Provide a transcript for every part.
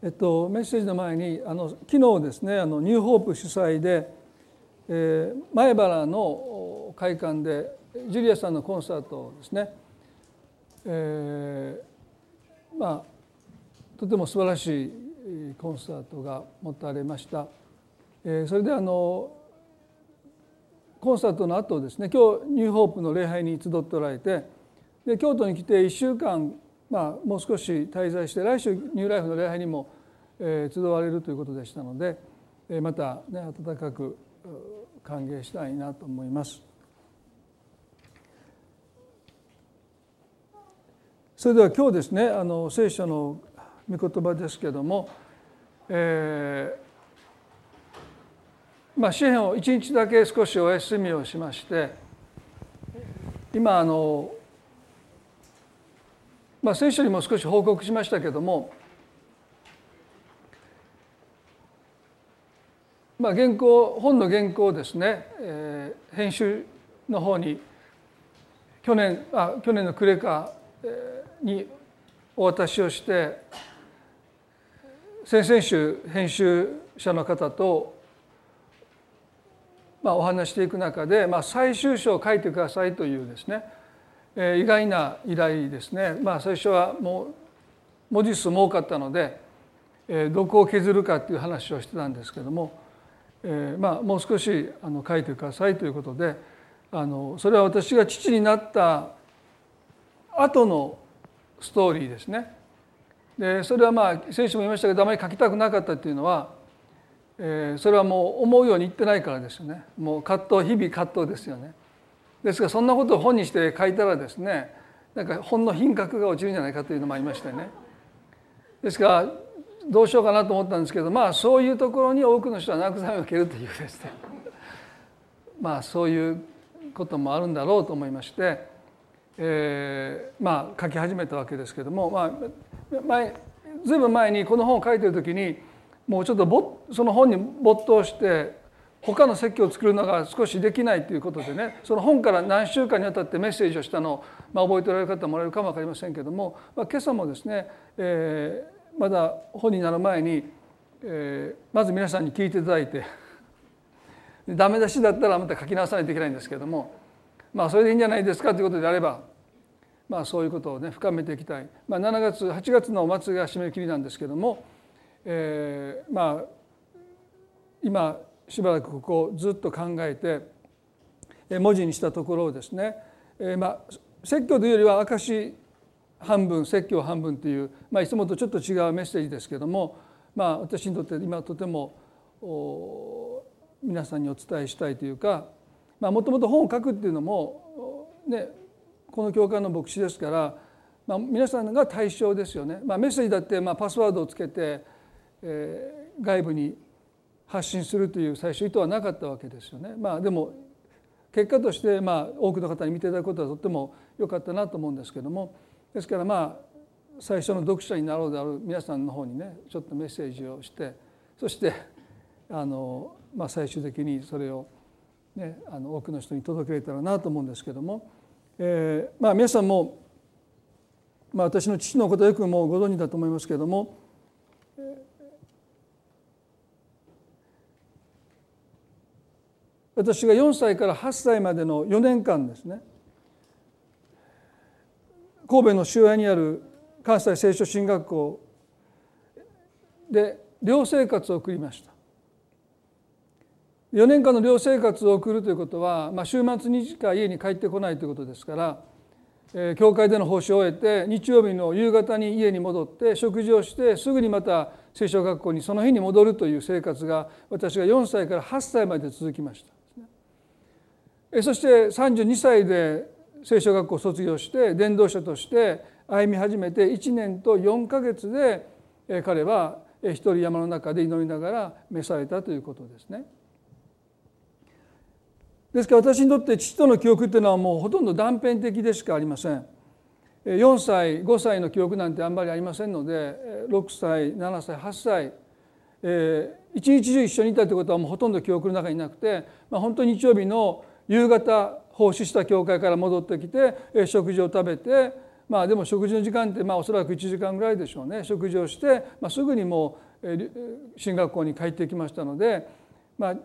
えっと、メッセージの前にあの昨日ですねあのニューホープ主催で、えー、前原の会館でジュリアさんのコンサートですね、えー、まあとても素晴らしいコンサートが持たれました。えー、それであのコンサートの後ですね今日ニューホープの礼拝に集っておられてで京都に来て1週間まあ、もう少し滞在して来週ニューライフの礼拝にも、えー、集われるということでしたので、えー、また、ね、温かく歓迎したいなと思います。それでは今日ですねあの聖書の御言葉ですけども、えー、まあ詩篇を一日だけ少しお休みをしまして今あのまあ、聖書にも少し報告しましたけども、まあ、原稿本の原稿をですね、えー、編集の方に去年あ去年の暮れかにお渡しをして先々週編集者の方と、まあ、お話していく中で、まあ、最終章を書いてくださいというですね、意外な依頼ですねまあ最初はもう文字数も多かったので、えー、どこを削るかっていう話をしてたんですけども、えー、まあもう少しあの書いてくださいということであのそれは私が父になった後のストーリーですね。でそれはまあ先週も言いましたけどあまり書きたくなかったっていうのは、えー、それはもう思うようにいってないからですよね。もう葛藤日々葛藤ですよね。ですがそんなことを本にして書いたらですねなんか本の品格が落ちるんじゃないかというのもありましてね。ですからどうしようかなと思ったんですけどまあそういうところに多くの人は慰めを受けるというですね。まあそういうこともあるんだろうと思いまして、えー、まあ書き始めたわけですけども、まあ、前ずいぶん前にこの本を書いてる時にもうちょっとその本に没頭して他の説教を作るのが少しできないということでねその本から何週間にわたってメッセージをしたのを、まあ、覚えておられる方もらえるかも分かりませんけども、まあ、今朝もですね、えー、まだ本になる前に、えー、まず皆さんに聞いていただいて ダメ出しだったらまた書き直さないといけないんですけどもまあそれでいいんじゃないですかということであればまあそういうことをね深めていきたい、まあ、7月8月の末が締め切りなんですけども、えー、まあ今しばらくここをずっと考えて文字にしたところをですね、えー、まあ説教というよりは証半分説教半分という、まあ、いつもとちょっと違うメッセージですけども、まあ、私にとって今とても皆さんにお伝えしたいというかもともと本を書くっていうのも、ね、この教会の牧師ですから、まあ、皆さんが対象ですよね。まあ、メッセージだってまあパスワードをつけて、えー、外部に発信するという最初意図はなかったわけですよね。まあでも結果としてまあ多くの方に見ていただくことはとっても良かったなと思うんですけども。ですからまあ最初の読者になろうである皆さんの方にねちょっとメッセージをしてそしてあの、まあ、最終的にそれを、ね、あの多くの人に届けれたらなと思うんですけども、えー、まあ皆さんも、まあ、私の父のことよくもうご存知だと思いますけども。私が4歳から8歳までの4年間ですね神戸の周辺にある関西聖書進学校で寮生活を送りました4年間の寮生活を送るということは、まあ、週末にしか家に帰ってこないということですから、えー、教会での奉仕を終えて日曜日の夕方に家に戻って食事をしてすぐにまた聖書学校にその日に戻るという生活が私が4歳から8歳まで続きました。そして32歳で聖書学校を卒業して伝道者として歩み始めて1年と4か月で彼は一人山の中で祈りながら召されたということですね。ですから私にとって父との記憶っていうのはもうほとんど断片的でしかありません。4歳5歳の記憶なんてあんまりありませんので6歳7歳8歳、えー、一日中一緒にいたということはもうほとんど記憶の中になくて、まあ、本当に日曜日の夕方奉仕した教会から戻ってきて食事を食べてまあでも食事の時間ってまあおそらく1時間ぐらいでしょうね食事をして、まあ、すぐにもう進学校に帰ってきましたので、まあ、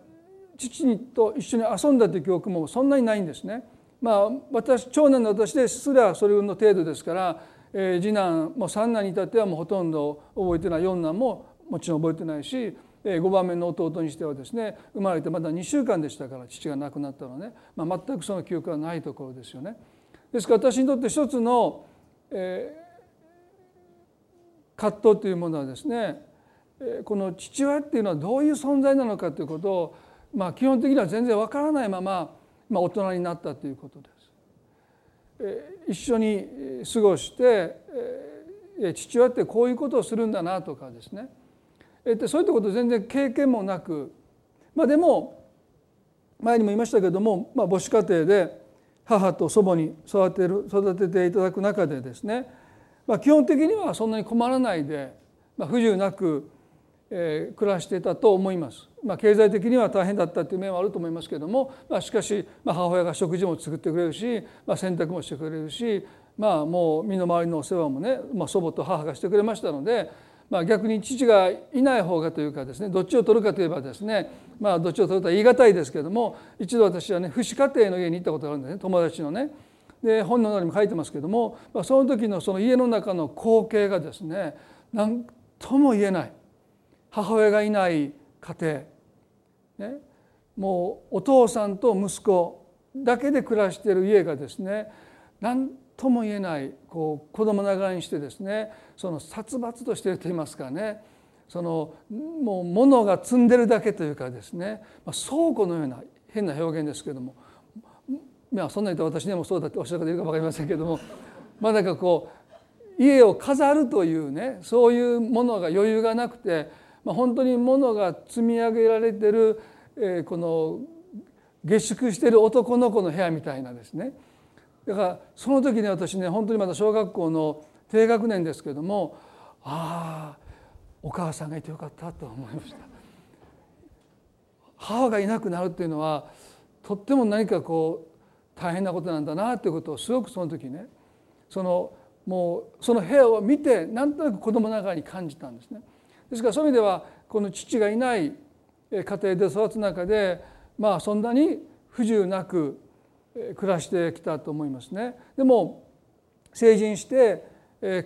父と一緒に遊んだという記憶もそんなにないんですね。まあ、私長男の私ですらそれの程度ですから、えー、次男も三男に至ってはもうほとんど覚えてない四男ももちろん覚えてないし5番目の弟にしてはですね生まれてまだ2週間でしたから父が亡くなったのね、まあ、全くその記憶はないところですよね。ですから私にとって一つの、えー、葛藤というものはですねこの父親っていうのはどういう存在なのかということを、まあ、基本的には全然わからないまま、まあ、大人になったということです。一緒に過ごして父親ってこういうことをするんだなとかですねえっとそういったこと全然経験もなくまあでも前にも言いましたけども、まあ、母子家庭で母と祖母に育てる育てていただく中でですね、まあ、基本的にはそんなに困らないで、まあ、不自由なく、えー、暮らしていたと思います。まあ、経済的には大変だったという面はあると思いますけども、まあ、しかし、まあ、母親が食事も作ってくれるし、まあ、洗濯もしてくれるし、まあ、もう身の回りのお世話もね、まあ、祖母と母がしてくれましたので、まあ、逆に父がいない方がというかですねどっちを取るかといえばですねまあどっちを取るとは言い難いですけれども一度私はね父子家庭の家に行ったことがあるんですね友達のね。で本の中にも書いてますけども、まあ、その時のその家の中の光景がですね何とも言えない。母親がいない家庭、ね、もうお父さんと息子だけで暮らしている家がですね何とも言えないこう子供ながらにしてですねその殺伐としてると言いますかねそのもう物が積んでるだけというかですね、ま、倉庫のような変な表現ですけどもまあそんなに言うと私でもそうだっておっしゃる方いるか分かりませんけどもまあなんかこう家を飾るというねそういうものが余裕がなくて、ま、本当に物が積み上げられてる、え、この下宿してる男の子の部屋みたいなですねだからその時に私ね本当にまだ小学校の低学年ですけれどもああお母さんがいてよかったと思いました母がいなくなるっていうのはとっても何かこう大変なことなんだなということをすごくその時ねそのもうその部屋を見てなんとなく子供ながらに感じたんですね。ですからそういう意味ではこの父がいない家庭で育つ中でまあそんなに不自由なく暮らしてきたと思いますね。でも成人して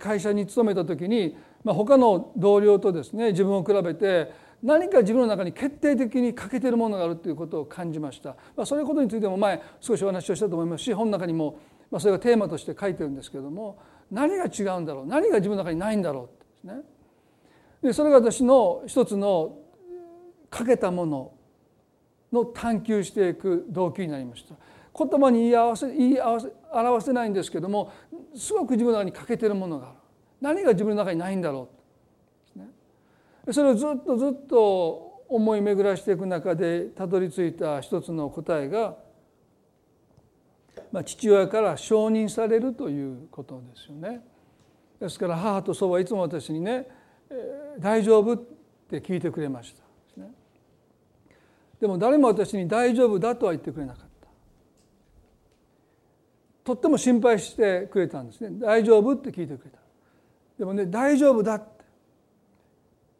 会社に勤めた時に、まあ、他の同僚とですね自分を比べて何か自分の中に決定的に欠けているものがあるということを感じました。まあ、そういうことについても前少しお話をしたと思いますし本の中にもまあそれがテーマとして書いてるんですけども何が違うんだろう何が自分の中にないんだろうですね。でそれが私の一つの欠けたものの探求していく動機になりました。言葉に言い合わせ言い表せないんですけどもすごく自分の中に欠けてるものがある何が自分の中にないんだろう、ね、それをずっとずっと思い巡らしていく中でたどり着いた一つの答えが、まあ、父親から承認されるということですよね。ですから母と祖母はいつも私にね「大丈夫?」って聞いてくれました。でも誰も私に「大丈夫だ」とは言ってくれなかった。とっても心配してくれたんですね。大丈夫って聞いてくれた。でもね大丈夫だって。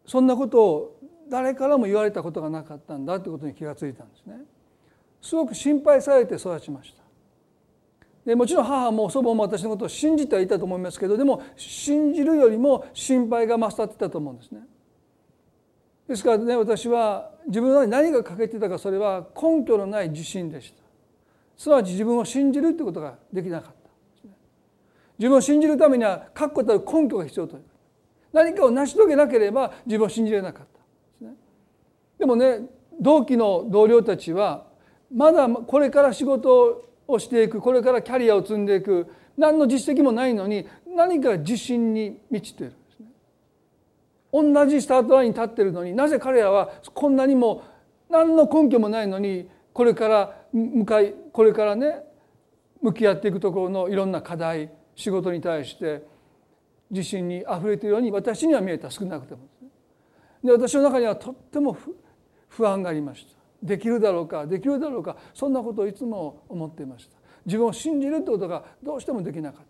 そんなことを誰からも言われたことがなかったんだってことに気がついたんですね。すごく心配されて育ちました。でもちろん母も祖母も私のことを信じてはいたと思いますけどでも信じるよりも心配が勝ってたと思うんですね。ですからね私は自分の何が欠けてたかそれは根拠のない自信でした。すなわち自分を信じるということができなかった。自分を信じるためには確固たる根拠が必要という。何かを成し遂げなければ自分を信じれなかった。でもね同期の同僚たちはまだこれから仕事をしていくこれからキャリアを積んでいく何の実績もないのに何か自信に満ちている。同じスタートラインに立っているのになぜ彼らはこんなにも何の根拠もないのにこれから向かいこれからね向き合っていくところのいろんな課題仕事に対して自信にあふれているように私には見えた少なくてもで私の中にはとっても不安がありました。できるだろうかできるだろうかそんなことをいつも思っていました。自分を信じるってことがどうしてもできなかっ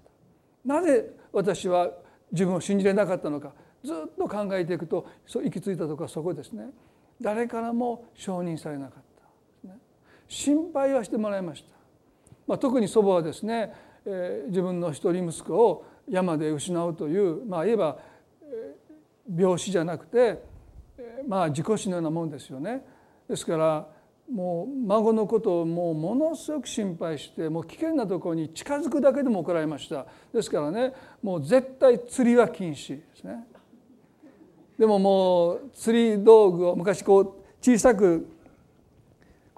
た。なぜ私は自分を信じれなかったのかずっと考えていくと行き着いたところはそこですね。誰からも承認されなかった。心配はしてもらいました、まあ、特に祖母はですね、えー、自分の一人息子を山で失うというまあ言えば病死じゃなくてまあ自己死のようなもんですよね。ですからもう孫のことをもうものすごく心配してもう危険なところに近づくだけでも怒られました。ですからねもう絶対釣りは禁止ですね。でももう釣り道具を昔こう小さく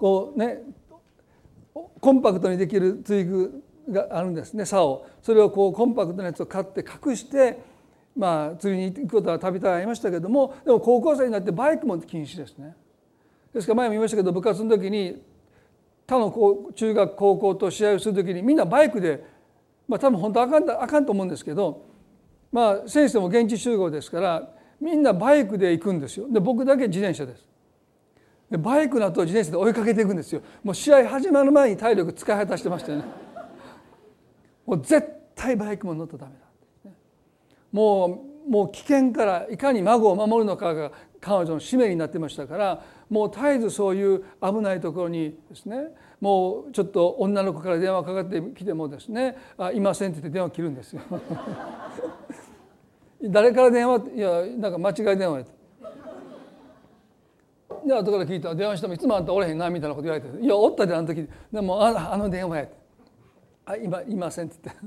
こうねコンパクトにできる釣具があるんですね竿。をそれをこうコンパクトなやつを買って隠してまあ釣りに行くことはたびたびありましたけどもでも高校生になってバイクも禁止ですね。ですから前も言いましたけど部活の時に他の中学高校と試合をする時にみんなバイクでまあ多分本当あかんあかんと思うんですけどまあ先生も現地集合ですからみんなバイクで行くんですよ。で僕だけ自転車です。でバイクの後自転車で追いかけていくんですよ。もう試合始まる前に体力使い果たしてましたよね。もう絶対バイクも乗ったらダメだ、もうもう危険からいかに孫を守るのかが彼女の使命になってましたからもう絶えずそういう危ないところにですねもうちょっと女の子から電話かかってきてもですね「あいません」って言って電話切るんですよ。誰から電話いやなんか間違い電話やで後から聞いた電話してもいつもあんたおれへんなみたいなこと言われて「いやおったであの時。でもああの電話や」あ今いません」って。言って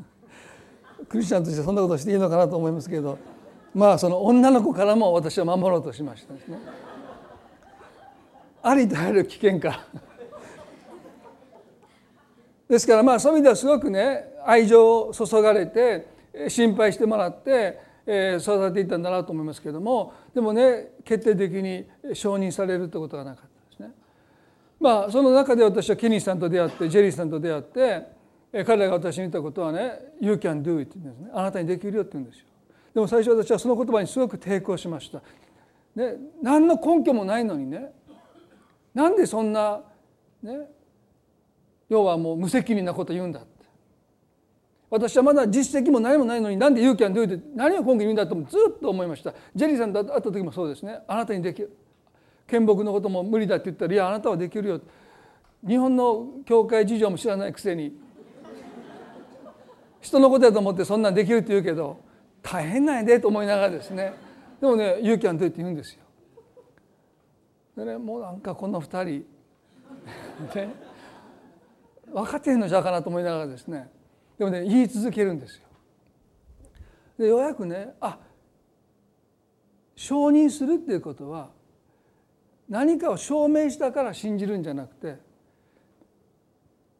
クリスチャンとしてそんなことしていいのかなと思いますけど。まあその女の子からも私は守ろうとしましたですね。ありとあらゆる危険か。ですからまあそういう意味ではすごくね愛情を注がれて心配してもらって育てていったんだなと思いますけれどもでもね決定的に承認されるってことがなかったですね。まあその中で私はケニーさんと出会ってジェリーさんと出会って彼らが私に言ったことはね「You can do it」って言うんですねあなたにできるよって言うんですよ。でも最初私はその言葉にすごく抵抗しました。ね、何の根拠もないのにねなんでそんな、ね、要はもう無責任なこと言うんだ私はまだ実績も何もないのになんで勇気はどう言って何を根拠に言うんだとずっと思いました。ジェリーさんと会った時もそうですね。あなたにできる見木のことも無理だって言ったらいやあなたはできるよ。日本の教会事情も知らないくせに人のことだと思ってそんなんできるって言うけど大変なんやでと思いながらですね。でもね勇気はどうって言うんですよ。でねもうなんかこの2人ね分かってへんのじゃかなと思いながらですね。でもね言い続けるんですよ。でようやくねあ承認するっていうことは何かを証明したから信じるんじゃなくて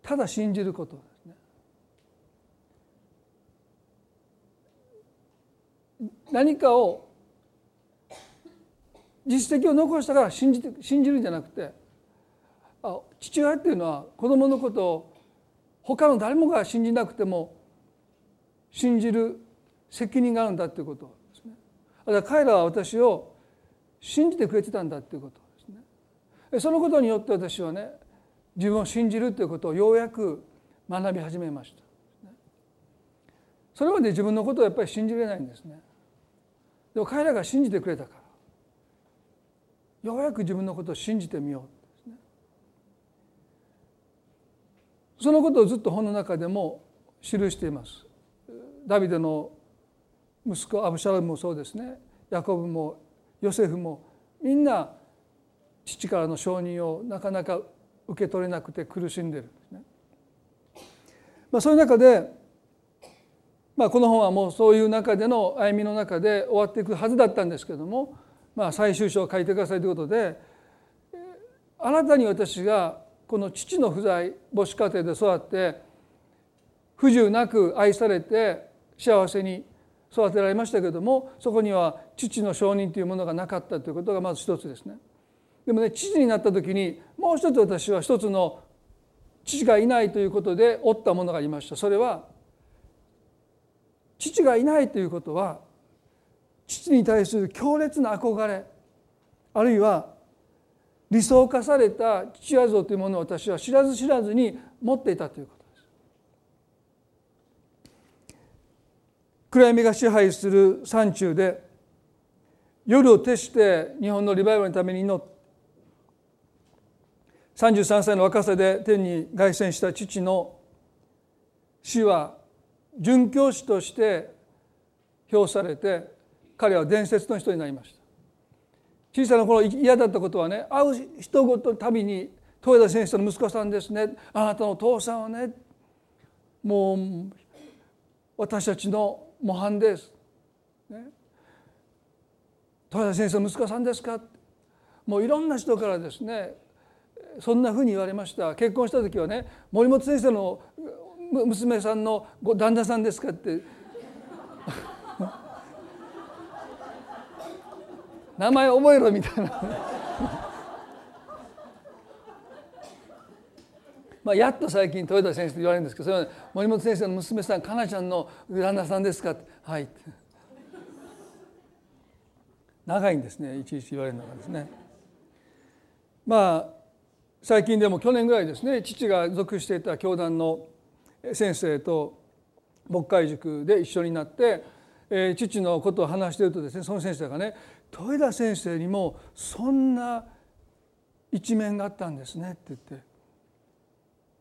ただ信じることですね。何かを実績を残したから信じて信じるんじゃなくてあ父親っていうのは子供のことを他の誰もが信じなくても信じる責任があるんだっていうことですね。だから彼らは私を信じてくれてたんだっていうことですね。そのことによって私はね自分を信じるということをようやく学び始めました。それまで自分のことをやっぱり信じれないんですね。でも彼らが信じてくれたからようやく自分のことを信じてみよう、ね、そのことをずっと本の中でも記していますダビデの息子アブシャロムもそうですねヤコブもヨセフもみんな父からの承認をなかなか受け取れなくて苦しんでるんですね。まあ、そういう中で、まあ、この本はもうそういう中での歩みの中で終わっていくはずだったんですけどもまあ、最終章を書いてくださいということで新たに私がこの父の不在母子家庭で育って不自由なく愛されて幸せに育てられましたけれどもそこには父の承認というものがなかったということがまず一つですね。でもね父になった時にもう一つ私は一つの父がいないということで負ったものがありましたそれは父がいないということは父に対する強烈な憧れあるいは理想化された父親像というものを私は知らず知らずに持っていたということです。暗闇が支配する山中で夜を徹して日本のリバイバルのために祈って33歳の若さで天に凱旋した父の死は殉教師として評されて彼は伝説の人になりました小さな頃嫌だったことはね会う人ごとたびに豊田先生の息子さんですね。あなたのお父さんはねもう私たちの模範です、ね、豊田先生の息子さんですか？もういろんな人からですねそんなふうに言われました。結婚した時はね森本先生の娘さんの旦那さんですかって名前覚えろみたいな。まあやっと最近豊田先生と言われるんですけどそれは森本先生の娘さんかなちゃんの旦那さんですか？はい。長いんですねいちいち言われるのがですね。まあ最近でも去年ぐらいですね父が属していた教団の先生と牧会塾で一緒になって、えー、父のことを話しているとですねその先生がね豊田先生にもそんな一面があったんですねって言って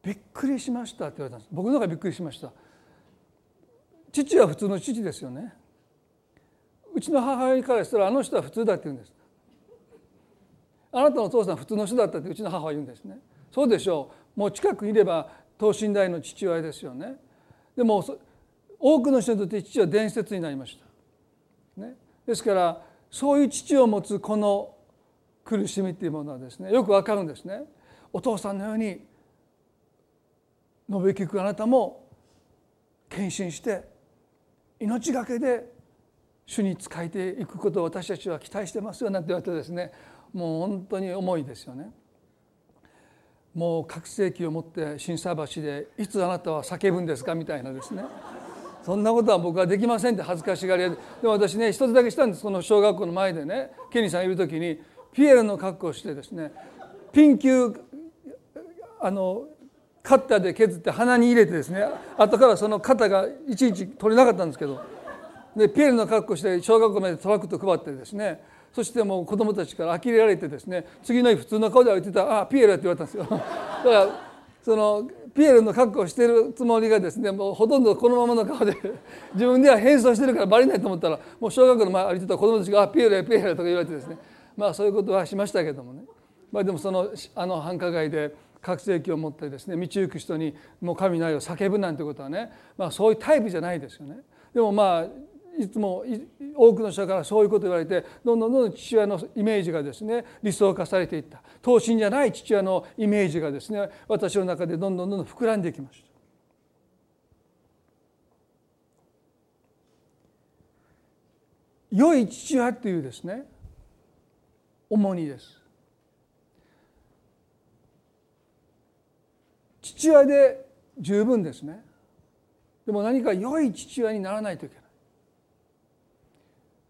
びっくりしましたって言われたんです。僕の方がびっくりしました父は普通の父ですよねうちの母親からしたらあの人は普通だって言うんですあなたのお父さん普通の人だったってうちの母は言うんですねそうでしょう。もう近くにいれば等身大の父親ですよね。でも多くの人にとって父は伝説になりました、ね、ですからそういう父を持つこの苦しみっていうものはですねよくわかるんですねお父さんのように述べ聞くあなたも献身して命がけで主に仕えていくことを私たちは期待してますよなんて言われてですねもう本当に重いですよね。もう覚醒器を持って心斎橋でいつあなたは叫ぶんですかみたいなですねそんなことは僕はできませんって恥ずかしがり屋ででも私ね一つだけしたんですこの小学校の前でねケニーさんいる時にピエールの格好をしてですねピン球あのカッターで削って鼻に入れてですね後からその肩がいちいち取れなかったんですけどでピエールの格好して小学校までトラクト配ってですねそしてもう子供たちから呆れられてですね次の日普通の顔で歩いてたら「あピエール」って言われたんですよ。だからそのピエールの格好をしてるつもりがですねもうほとんどこのままの顔で 自分では変装してるからバレないと思ったらもう小学校の前歩いてた子供たちが「ピエールやピエールや」とか言われてですねまあそういうことはしましたけどもね、まあ、でもそのあの繁華街で覚醒器を持ってですね道行く人にもう神の愛を叫ぶなんてことはね、まあ、そういうタイプじゃないですよね。でもまあいつも多くの人からそういうことを言われてどんどんどんどん父親のイメージがですね理想化されていった等身じゃない父親のイメージがですね私の中でどんどんどんどん膨らんでいきました。良い父親っていうですね重荷です。父親で十分ですね。でも何か良い父親にならないといけない。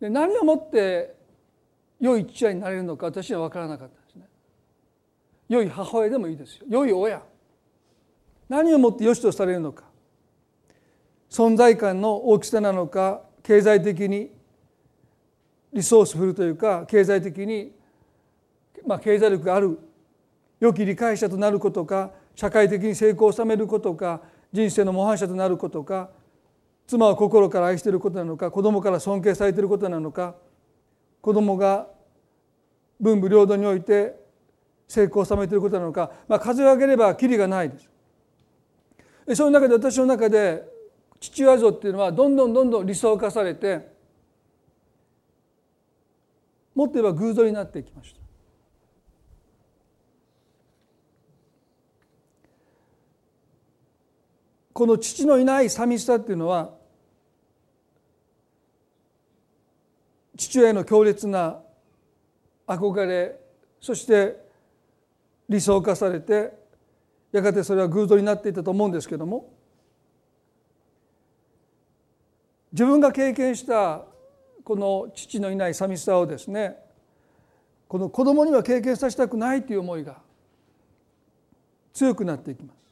で何をもって良い父親になれるのか私は分からなかったですね。良い母親でもいいですよ。良い親。何をもって良しとされるのか。存在感の大きさなのか経済的にリソースフルというか経済的に、まあ、経済力がある良き理解者となることか社会的に成功を収めることか人生の模範者となることか妻を心から愛していることなのか子供から尊敬されていることなのか子供が文武両道において成功を収めていることなのか、まあ、数を上げればきりがないです。その中で私の中で父親像っていうのはどんどんどんどん理想化されてもっと言えば偶像になっていきました。この父のいない寂しさっていうのは父親への強烈な憧れそして理想化されてやがてそれは偶像になっていたと思うんですけども自分が経験したこの父のいない寂しさをですねこの子供には経験させたくないという思いが強くなっていきます。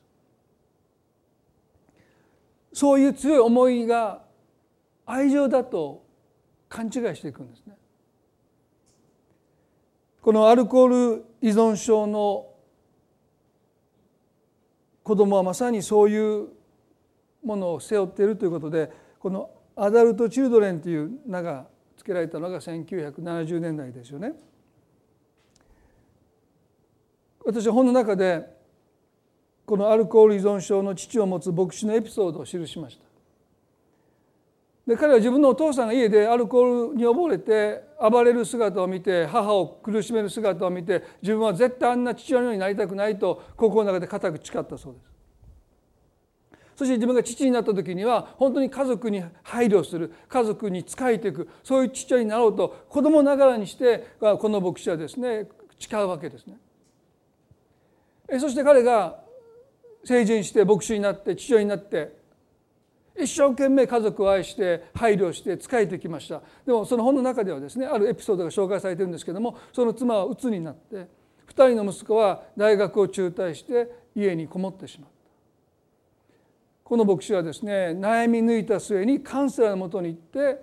そういう強い思いが愛情だと勘違いしていくんですね。このアルコール依存症の子供はまさにそういうものを背負っているということでこのアダルト・チルドレンという名が付けられたのが1970年代ですよね。私は本の中でこのアルコール依存症の父を持つ牧師のエピソードを記しました。で彼は自分のお父さんが家でアルコールに溺れて暴れる姿を見て母を苦しめる姿を見て自分は絶対あんな父親のようになりたくないと心の中で固く誓ったそうです。そして自分が父になった時には本当に家族に配慮する家族に仕えていくそういう父親になろうと子供ながらにしてこの牧師はですね誓うわけですね。そして彼が成人して牧師になって父親になって一生懸命家族を愛して配慮して仕えてきました。でもその本の中ではですねあるエピソードが紹介されてるんですけどもその妻は鬱になって2人の息子は大学を中退して家にこもってしまった。この牧師はですね悩み抜いた末にカウンセラーのもとに行って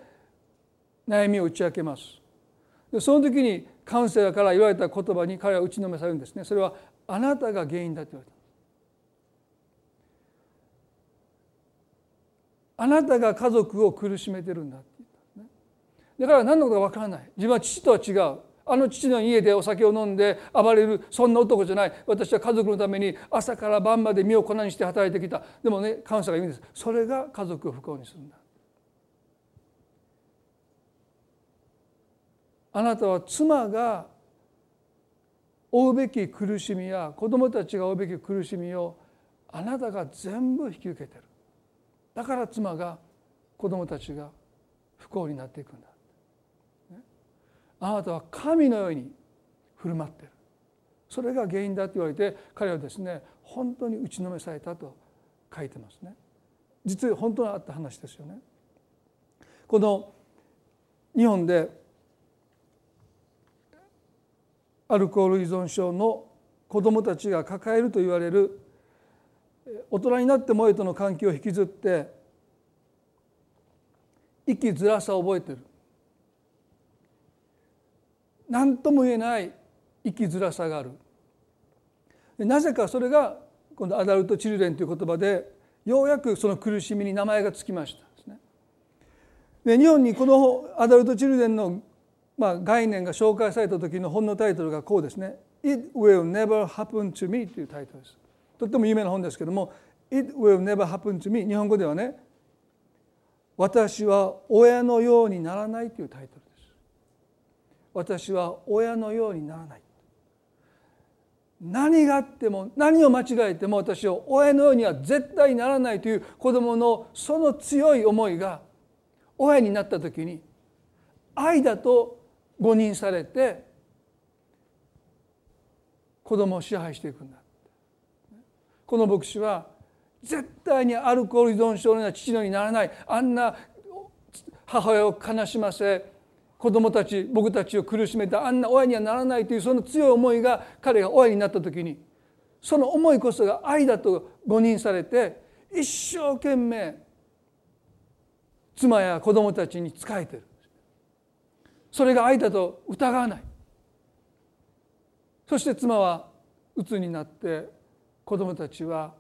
悩みを打ち明けます。でその時にカウンセラーから言われた言葉に彼は打ちのめされるんですね。それはあなたが原因だと言われた。あなたが家族を苦しめてるんだだから何のことか分からない。自分は父とは違う。あの父の家でお酒を飲んで暴れるそんな男じゃない。私は家族のために朝から晩まで身を粉にして働いてきた。でもね感謝が言うんです。それが家族を不幸にするんだ。あなたは妻が負うべき苦しみや子供たちが負うべき苦しみをあなたが全部引き受けてる。だから妻が子供たちが不幸になっていくんだ、あなたは神のように振る舞ってる。それが原因だと言われて彼はですね本当に打ちのめされたと書いてますね。実は本当にあった話ですよね。この日本でアルコール依存症の子どもたちが抱えると言われる大人になってもえとの関係を引きずって生きづらさを覚えてる。何とも言えない生きづらさがある。なぜかそれが今度アダルト・チルレンという言葉でようやくその苦しみに名前がつきました。でね、で日本にこのアダルト・チルレンのまあ、概念が紹介された時の本のタイトルがこうですね「It will never happen to me」というタイトルです。とっても有名な本ですけども「It will never happen to me」日本語ではね「私は親のようにならない」というタイトルです。私は親のようにならない。何があっても何を間違えても私は親のようには絶対ならないという子どものその強い思いが親になった時に愛だと誤認されて子供を支配していくんだこの牧師は絶対にアルコール依存症のような父のにならない。あんな母親を悲しませ子供たち僕たちを苦しめたあんな親にはならないというその強い思いが彼が親になった時にその思いこそが愛だと誤認されて一生懸命妻や子供たちに仕えてる。それが愛だと疑わない。そして妻は鬱になって子供たちは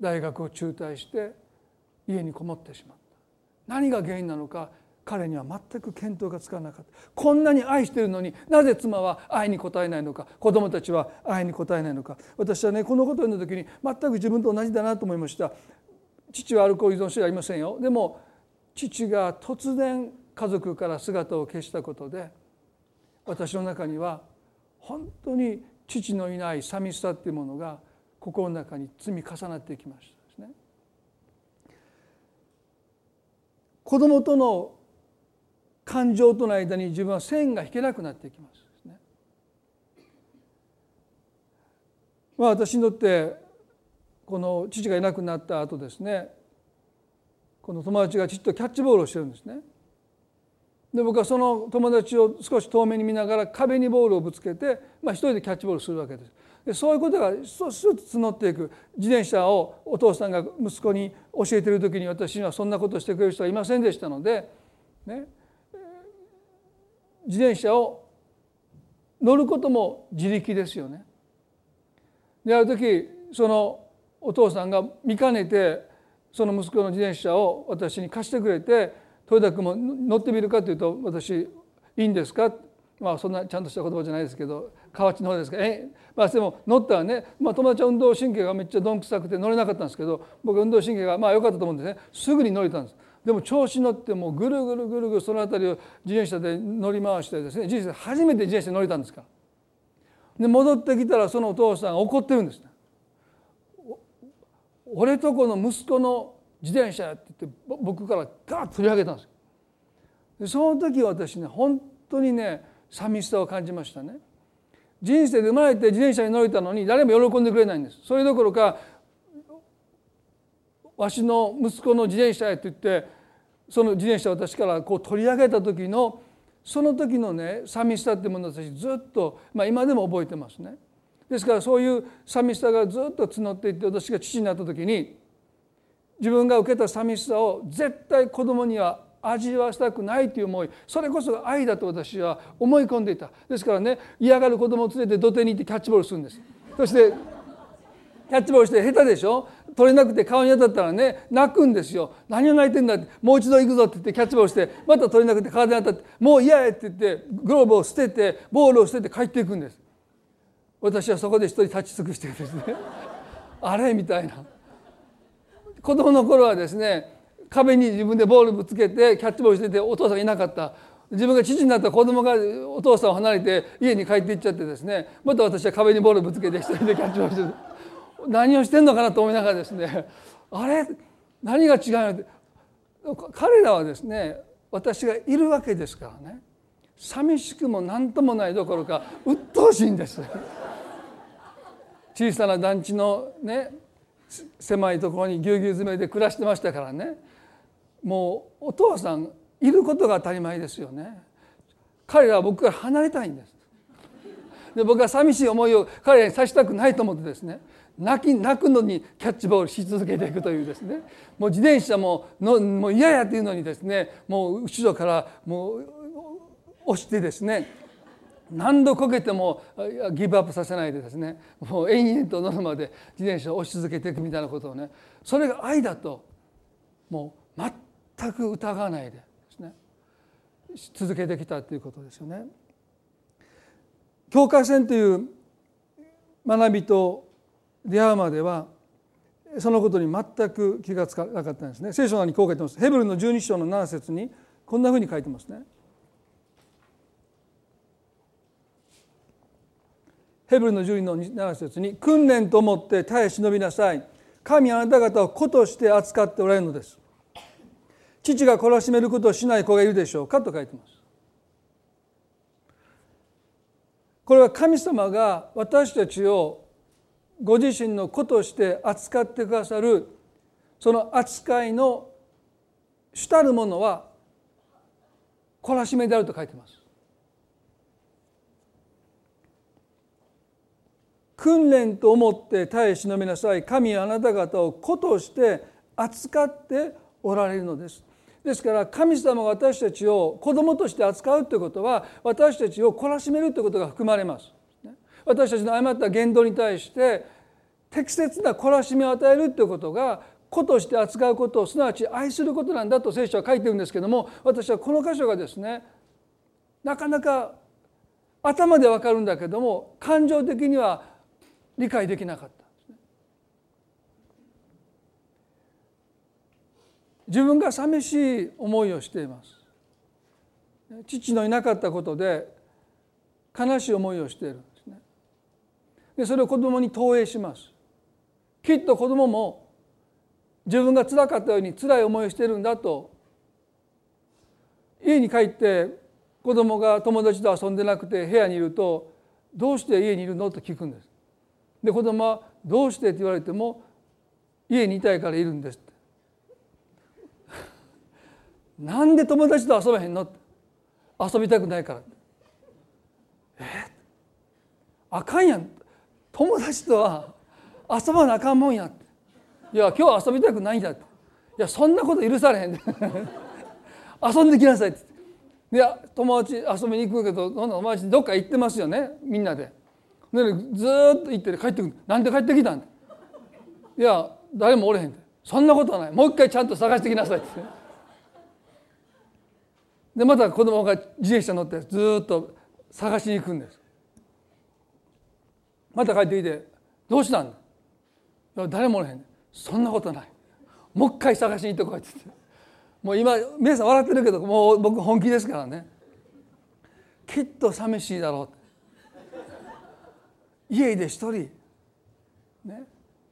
大学を中退して家にこもってしまった。何が原因なのか彼には全く見当がつかなかった。こんなに愛してるのになぜ妻は愛に応えないのか子供たちは愛に応えないのか。私はねこのことを読んだ時に全く自分と同じだなと思いました。父はアルコール依存症じゃありませんよ。でも父が突然家族から姿を消したことで私の中には本当に父のいない寂しさっていうものが心の中に積み重なっていきましたですね。子供との感情との間に自分は線が引けなくなっていきますすね。まあ私にとってこの父がいなくなった後ですねこの友達がちっとキャッチボールをしてるんですね。で僕はその友達を少し遠目に見ながら壁にボールをぶつけて、まあ、一人でキャッチボールするわけです。そういうことが一つ一つ募っていく。自転車をお父さんが息子に教えてる時に私にはそんなことしてくれる人はいませんでしたので、ね、自転車を乗ることも自力ですよね。である時そのお父さんが見かねてその息子の自転車を私に貸してくれて豊田君も乗ってみるかというと私いいんですか？まあそんなちゃんとした言葉じゃないですけど河内の方ですかえまあでも乗ったらね、まあ、友達は運動神経がめっちゃどんくさくて乗れなかったんですけど僕運動神経がまあ良かったと思うんですね。すぐに乗れたんです。でも調子乗ってもうぐるぐるぐるぐるその辺りを自転車で乗り回してですね人生初めて自転車に乗れたんですか。らで戻ってきたらそのお父さんが怒ってるんです俺とこの息子の自転車って言って僕からガッと取り上げたんですでその時私ね本当にね寂しさを感じましたね人生で生まれて自転車に乗れたのに誰も喜んでくれないんですそれどころかわしの息子の自転車やって言ってその自転車を私からこう取り上げた時のその時のね寂しさっていうものを私ずっと、まあ、今でも覚えてますね。ですからそういう寂しさがずっと募っていって私が父になった時に自分が受けた寂しさを絶対子供には味わわせたくないという思い。それこそが愛だと私は思い込んでいた。ですからね嫌がる子供を連れて土手に行ってキャッチボールするんです。そしてキャッチボールして下手でしょ？取れなくて顔に当たったらね泣くんですよ。何を泣いてんだって。もう一度行くぞって言ってキャッチボールしてまた取れなくて体に当たってもう嫌やって言ってグローブを捨ててボールを捨てて帰っていくんです。私はそこで一人立ち尽くしてですね。あれみたいな。子供の頃はですね壁に自分でボールぶつけてキャッチボールしててお父さんがいなかった。自分が父になった子供がお父さんを離れて家に帰っていっちゃってですね。また私は壁にボールぶつけて一人でキャッチボールして何をしてんのかなと思いながらですね。あれ？何が違うの？って彼らはですね私がいるわけですからね。寂しくも何ともないどころか鬱陶しいんです。小さな団地のね狭いところにぎゅうぎゅう詰めで暮らしてましたからね。もうお父さんいることが当たり前ですよね。彼らは僕から離れたいんです。で僕は寂しい思いを彼らにさせたくないと思ってですね。泣き泣くのにキャッチボールし続けていくというですね。もう自転車ものもう嫌やっていうのにですね。もう後ろからもう押してですね。何度こけてもギブアップさせないでですね。もう延々と乗るまで自転車を押し続けていくみたいなことをね。それが愛だともう全く疑わないでですね続けてきたということですよね。境界線という学びと出会うまではそのことに全く気がつかなかったんですね。聖書にこう書いてます。ヘブルの12章の7節にこんなふうに書いてますね。ヘブルの12の7節に訓練と思って耐え忍びなさい神あなた方を子として扱っておられるのです父が懲らしめることをしない子がいるでしょうかと書いてます。これは神様が私たちをご自身の子として扱ってくださるその扱いの主たるものは懲らしめであると書いてます。訓練と思って耐え忍びなさい。神はあなた方を子として扱っておられるのです。ですから神様が私たちを子供として扱うということは私たちを懲らしめるということが含まれます。私たちの誤った言動に対して適切な懲らしめを与えるということが子として扱うことをすなわち愛することなんだと聖書は書いてるんですけども私はこの箇所がですねなかなか頭でわかるんだけども感情的には理解できなかった。自分が寂しい思いをしています。父のいなかったことで悲しい思いをしているんですね。でそれを子供に投影します。きっと子供も自分がつらかったように辛い思いをしているんだと家に帰って子供が友達と遊んでなくて部屋にいると「どうして家にいるの?」と聞くんです。で子供は「どうして?」って言われても「家にいたいからいるんです」「なんで友達と遊べへんの?」「遊びたくないから」「え？あかんやん。友達とは遊ばなあかんもんや。いや今日遊びたくないんだ。いやそんなこと許されへん。遊んできなさい。っていや友達遊びに行くけど友達どっか行ってますよね。みんなで。でずっと行って帰ってくる。なんで帰ってきたん？いや誰もおれへん。そんなことはない。もう一回ちゃんと探してきなさい。ってでまた子供が自転車乗ってずっと探しに行くんです。また帰ってきて「どうしたんだ?」誰もおれへんそんなことない。もう一回探しに行ってこいって言って。もう今皆さん笑ってるけどもう僕本気ですからね。きっと寂しいだろう家で一人。ね？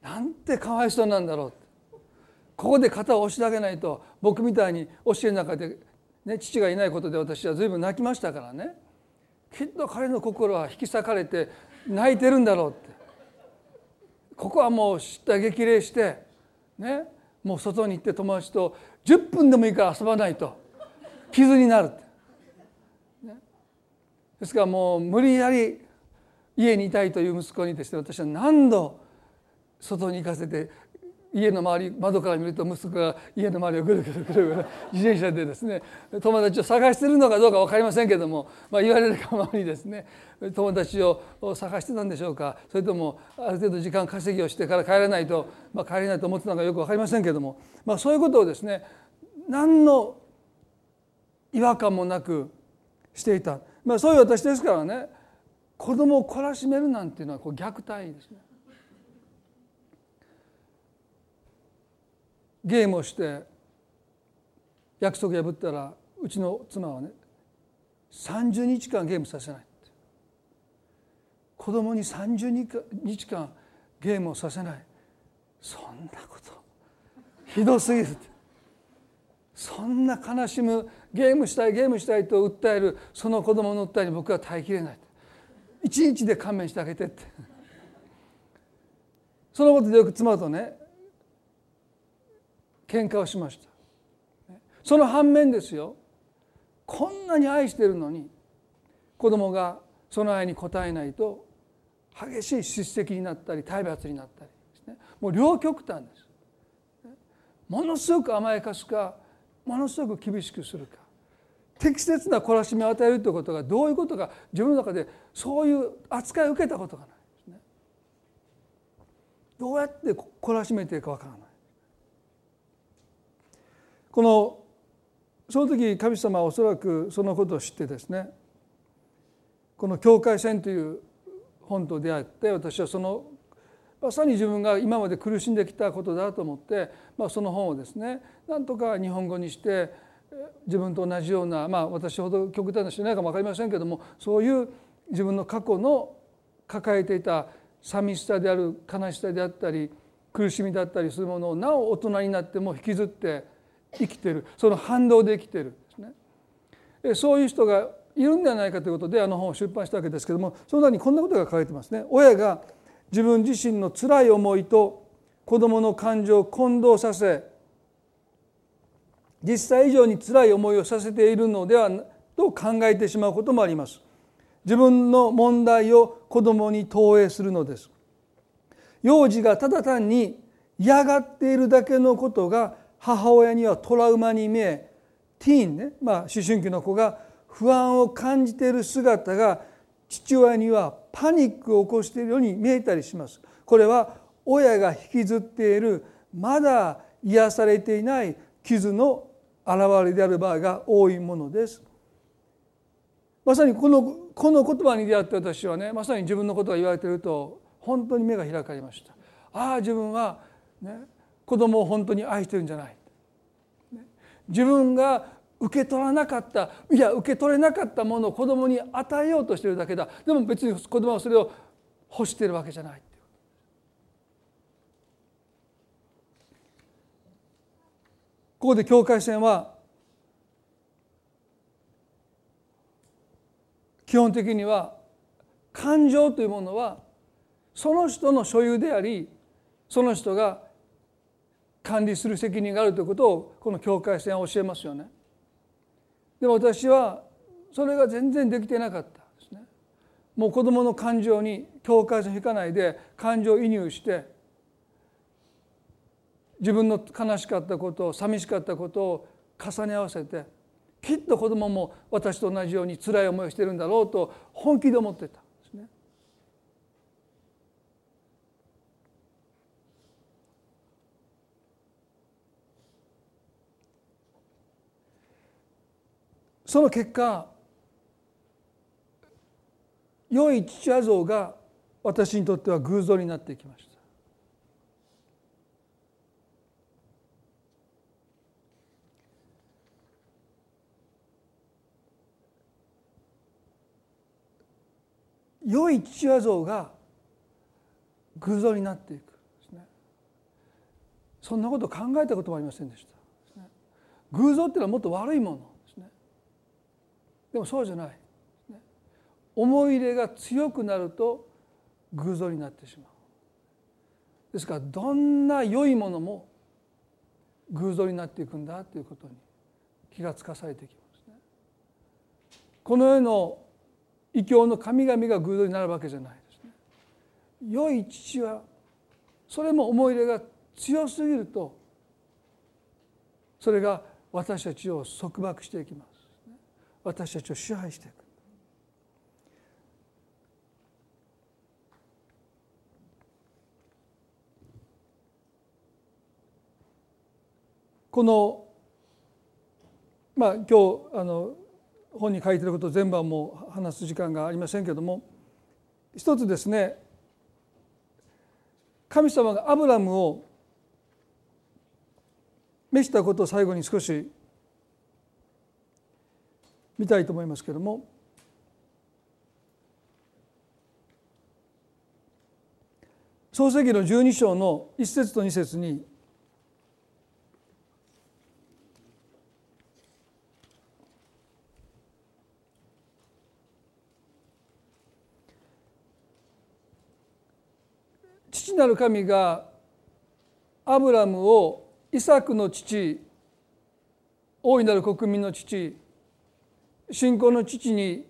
なんてかわいそうなんだろうここで肩を押してあげないと僕みたいに教えの中で、ね、父がいないことで私は随分泣きましたからね。きっと彼の心は引き裂かれて泣いてるんだろうって。ここはもう知った激励してねもう外に行って友達と10分でもいいから遊ばないと。傷になる、ね、ですからもう無理やり家にいたいという息子にですね私は何度外に行かせて家の周り窓から見ると息子が家の周りをぐるぐるぐるぐる自転車でですね友達を探してるのかどうか分かりませんけども、まあ、言われるがままにですね友達を探してたんでしょうかそれともある程度時間稼ぎをしてから帰らないと、まあ、帰れないと思ってたのかよく分かりませんけども、まあ、そういうことをですね何の違和感もなくしていた、まあ、そういう私ですからね子供を懲らしめるなんていうのはこう虐待ですね。ゲームをして約束破ったらうちの妻はね30日間ゲームさせない子供に30日間ゲームをさせない。そんなこと。ひどすぎるそんな悲しむゲームしたいゲームしたいと訴えるその子供の訴えに僕は耐えきれない一日で勘弁してあげてって。そのことでよく妻とね喧嘩をしました。その反面ですよ。こんなに愛してるのに子供がその愛に応えないと激しい叱責になったり体罰になったりですね。もう両極端です。ものすごく甘やかすかものすごく厳しくするか。適切な懲らしみを与えるということがどういうことか自分の中でそういう扱いを受けたことがないですね。どうやって懲らしめていいかわからない。このその時神様はおそらくそのことを知ってですねこの「境界線」という本と出会って私はそのまさに自分が今まで苦しんできたことだと思って、まあ、その本をですねなんとか日本語にして自分と同じようなまあ私ほど極端な人いないかも分かりませんけどもそういう自分の過去の抱えていた寂しさである悲しさであったり苦しみだったりするものをなお大人になっても引きずって生きてるその反動で生きてるですねそういう人がいるんではないかということであの本を出版したわけですけどもその中にこんなことが書かれてますね。親が自分自身の辛い思いと子どもの感情を混同させ実際以上に辛い思いをさせているのではと考えてしまうこともあります。自分の問題を子どもに投影するのです。幼児がただ単に嫌がっているだけのことが母親にはトラウマに見えティーンね、まあ、思春期の子が不安を感じている姿が父親にはパニックを起こしているように見えたりします。これは親が引きずっているまだ癒されていない傷の現れである場合が多いものです。まさにこのこの言葉に出会って私はねまさに自分のことが言われていると本当に目が開かれました。ああ自分はね子供を本当に愛してるんじゃない自分が受け取らなかったいや受け取れなかったものを子供に与えようとしてるだけだ。でも別に子供はそれを欲してるわけじゃないここで境界線は基本的には感情というものはその人の所有でありその人が管理する責任があるということをこの境界線は教えますよね。でも私はそれが全然できてなかったですね。もう子どもの感情に境界線を引かないで感情移入して自分の悲しかったこと寂しかったことを重ね合わせてきっと子どもも私と同じように辛い思いをしてるんだろうと本気で思ってたんですね。その結果良い父親像が私にとっては偶像になっていきました。良い父親像が偶像になっていくですね。そんなこと考えたこともありませんでした、偶像っていうのはもっと悪いもの。でもそうじゃない思い入れが強くなると偶像になってしまうですからどんな良いものも偶像になっていくんだということに気がつかされてきますね。この世の異教の神々が偶像になるわけじゃないですね。良い父はそれも思い入れが強すぎるとそれが私たちを束縛していきます。私たちを支配していく。このまあ今日あの本に書いてること全部はもう話す時間がありませんけれども一つですね神様がアブラムを召したことを最後に少し見たいと思いますけども。創世記の12章の一節と二節に父なる神がアブラムをイサクの父大いなる国民の父信仰の父に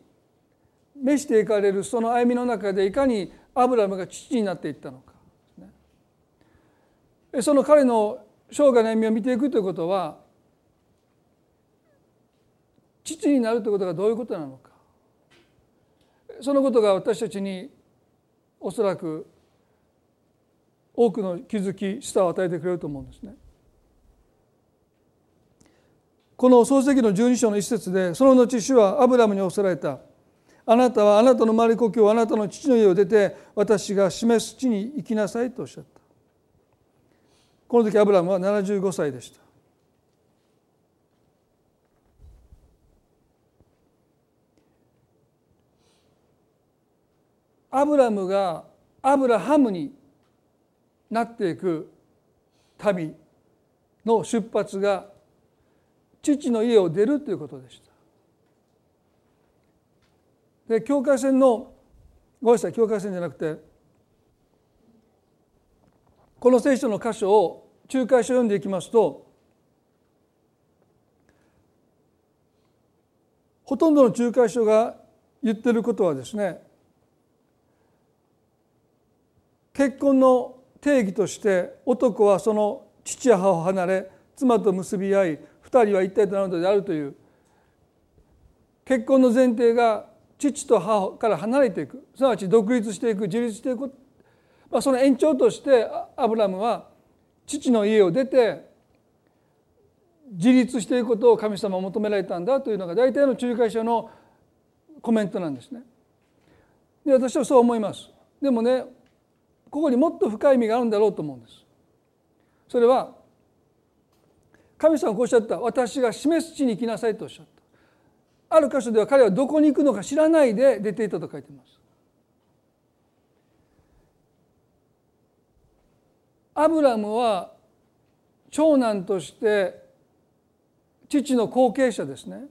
召していかれるその歩みの中でいかにアブラムが父になっていったのか、その彼の生涯の歩みを見ていくということは父になるということがどういうことなのかそのことが私たちにおそらく多くの気づき舌を与えてくれると思うんですね。この創世記の12章の一節でその後主はアブラムに仰せられた。あなたはあなたの生まれ故郷あなたの父の家を出て私が示す地に行きなさいとおっしゃった。この時アブラムは75歳でした。アブラムがアブラハムになっていく旅の出発が父の家を出るということでした。で境界線のごめんなさい境界線じゃなくてこの聖書の箇所を仲介書を読んでいきますとほとんどの仲介書が言ってることはですね結婚の定義として男はその父や母を離れ妻と結び合い二人は一体となるのであるという結婚の前提が父と母から離れていくすなわち独立していく自立していく、まあ、その延長としてアブラムは父の家を出て自立していくことを神様は求められたんだというのが大体の仲介者のコメントなんですね。で私はそう思います。でもねここにもっと深い意味があるんだろうと思うんです。それは神様がこうおっしゃった。私が示す地に行きなさいとおっしゃった。ある箇所では彼はどこに行くのか知らないで出ていたと書いてます。アブラムは長男として父の後継者ですね。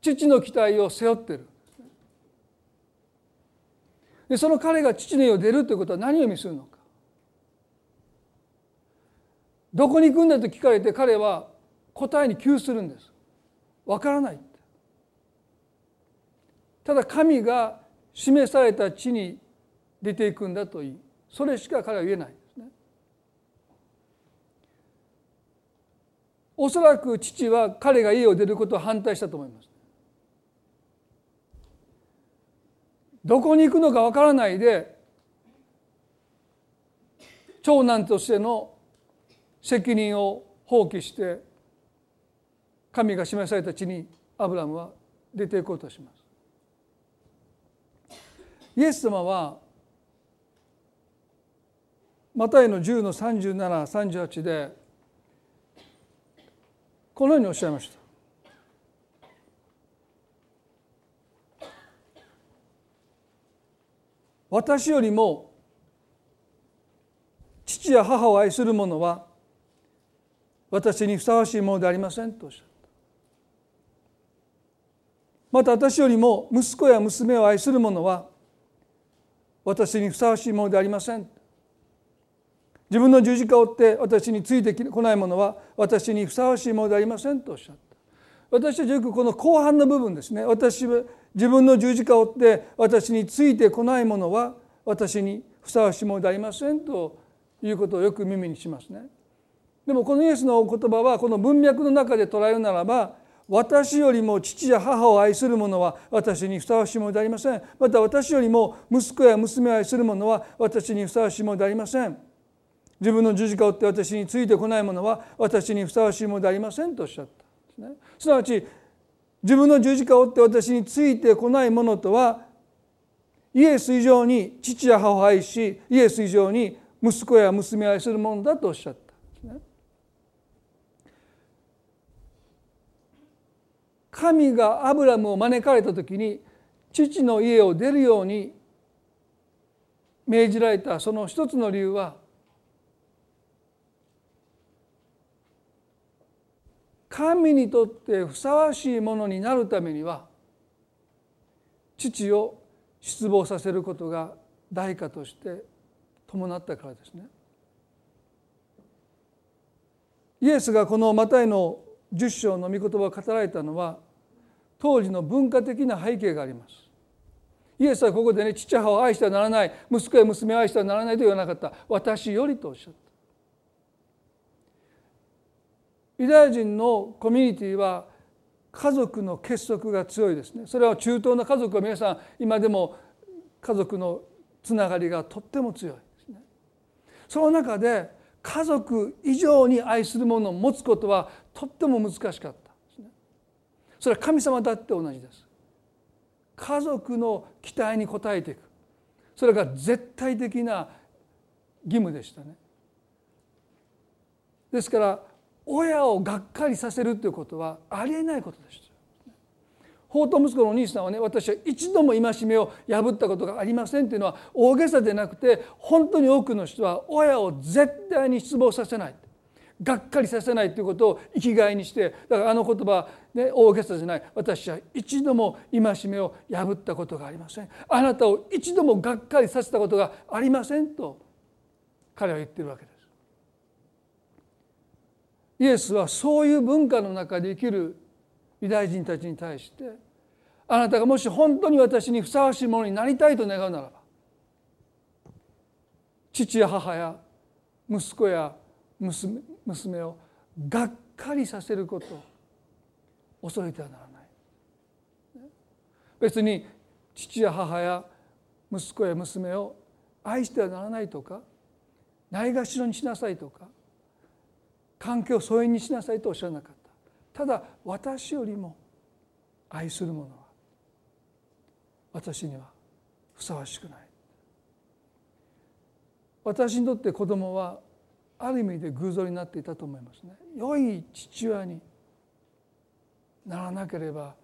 父の期待を背負ってる。でその彼が父の家を出るということは何を意味するのか。どこに行くんだと聞かれて彼は答えに窮するんですわからないただ神が示された地に出ていくんだといいそれしか彼は言えないですね。おそらく父は彼が家を出ることを反対したと思います。どこに行くのかわからないで長男としての責任を放棄して神が示された地にアブラムは出ていこうとします。イエス様はマタイの10の3738でこのようにおっしゃいました。私よりも父や母を愛する者は私にふさわしいものでありませんと。おっしゃったまた私よりも息子や娘を愛する者は私にふさわしいものでありません自分の十字架を追って私についてこない者は私にふさわしいものでありませんとおっしゃった。私たちよくこの後半の部分ですね。私は自分の十字架を追って私についてこないものは私にふさわしいものでありませんということをよく耳にしますね。でもこのイエスのお言葉はこの文脈の中で捉えるならば私よりも父や母を愛する者は私にふさわしいものでありません。また私よりも息子や娘を愛する者は私にふさわしいものでありません。自分の十字架を追って私についてこない者は私にふさわしいものでありません。とおっしゃったですね。すなわち自分の十字架を追って私についてこないものとはイエス以上に父や母を愛しイエス以上に息子や娘を愛するものだとおっしゃったですね。神がアブラムを招かれた時に父の家を出るように命じられたその一つの理由は神にとってふさわしいものになるためには父を失望させることが代価として伴ったからですね。イエスがこのマタイの10章の御言葉を語られたのは当時の文化的な背景があります。イエスはここでね父母を愛してはならない息子や娘を愛してはならないと言わなかった私よりとおっしゃった。ユダヤ人のコミュニティは家族の結束が強いですねそれは中東の家族は皆さん今でも家族のつながりがとっても強いですねその中で家族以上に愛するものを持つことはとっても難しかった。ですねそれは神様だって同じです。家族の期待に応えていく。それが絶対的な義務でしたね。ですから親をがっかりさせるということはありえないことでした。法と息子のお兄さんはね私は一度も戒めを破ったことがありませんというのは大げさでなくて本当に多くの人は親を絶対に失望させない。がっかりさせないということを生きがいにしてだからあの言葉ね大げさじゃない私は一度も戒めを破ったことがありませんあなたを一度もがっかりさせたことがありませんと彼は言ってるわけです。イエスはそういう文化の中で生きるユダヤ人たちに対してあなたがもし本当に私にふさわしいものになりたいと願うならば父や母や息子や娘娘をがっかりさせることを恐れてはならない。別に父や母や息子や娘を愛してはならないとかないがしろにしなさいとか関係を疎遠にしなさいとおっしゃらなかった。ただ私よりも愛する者は私にはふさわしくない。私にとって子供はある意味で偶像になっていたと思いますね良い父親にならなければ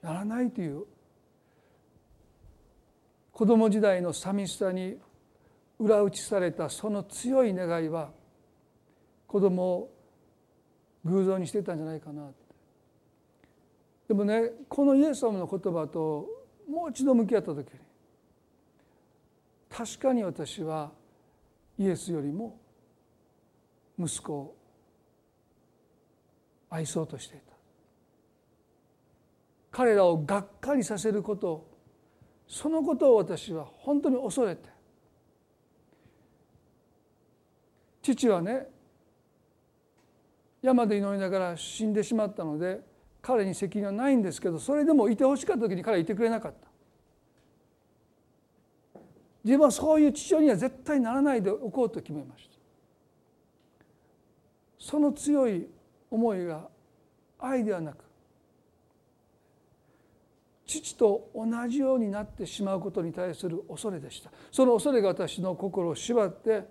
ならないという子供時代の寂しさに裏打ちされたその強い願いは子供を偶像にしてたんじゃないかなでもねこのイエス様の言葉ともう一度向き合った時に確かに私はイエスよりも息子を愛そうとしていた。彼らをがっかりさせることそのことを私は本当に恐れて。父はね山で祈りながら死んでしまったので彼に責任はないんですけどそれでもいてほしかった時に彼はいてくれなかった。自分はそういう父親には絶対ならないでおこうと決めました。その強い思いが愛ではなく父と同じようになってしまうことに対する恐れでした。その恐れが私の心を縛って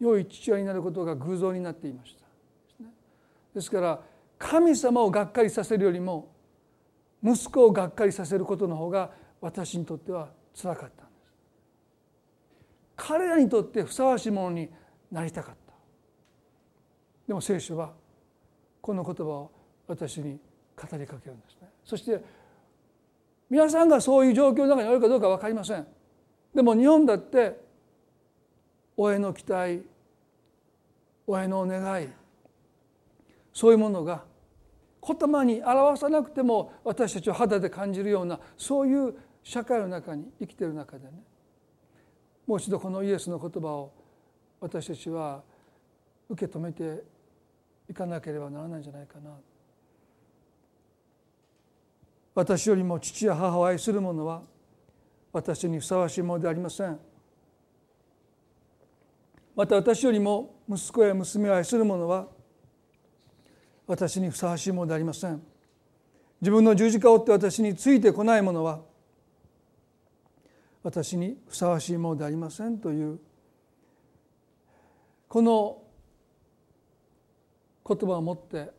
良い父親になることが偶像になっていました。ですから神様をがっかりさせるよりも息子をがっかりさせることの方が私にとってはつらかったんです。彼らにとってふさわしいものになりたかった。でも聖書はこの言葉を私に語りかけるんですね。そして皆さんがそういう状況の中にあるかどうか分かりません。でも日本だって親の期待親の願いそういうものが言葉に表さなくても私たちを肌で感じるようなそういう社会の中に生きている中でねもう一度このイエスの言葉を私たちは受け止めていかなければならないんじゃないかな。私よりも父や母を愛する者は私にふさわしいものでありません。また私よりも息子や娘を愛する者は私にふさわしいものでありません。自分の十字架を追って私についてこない者は私にふさわしいものでありませんというこの言葉を持って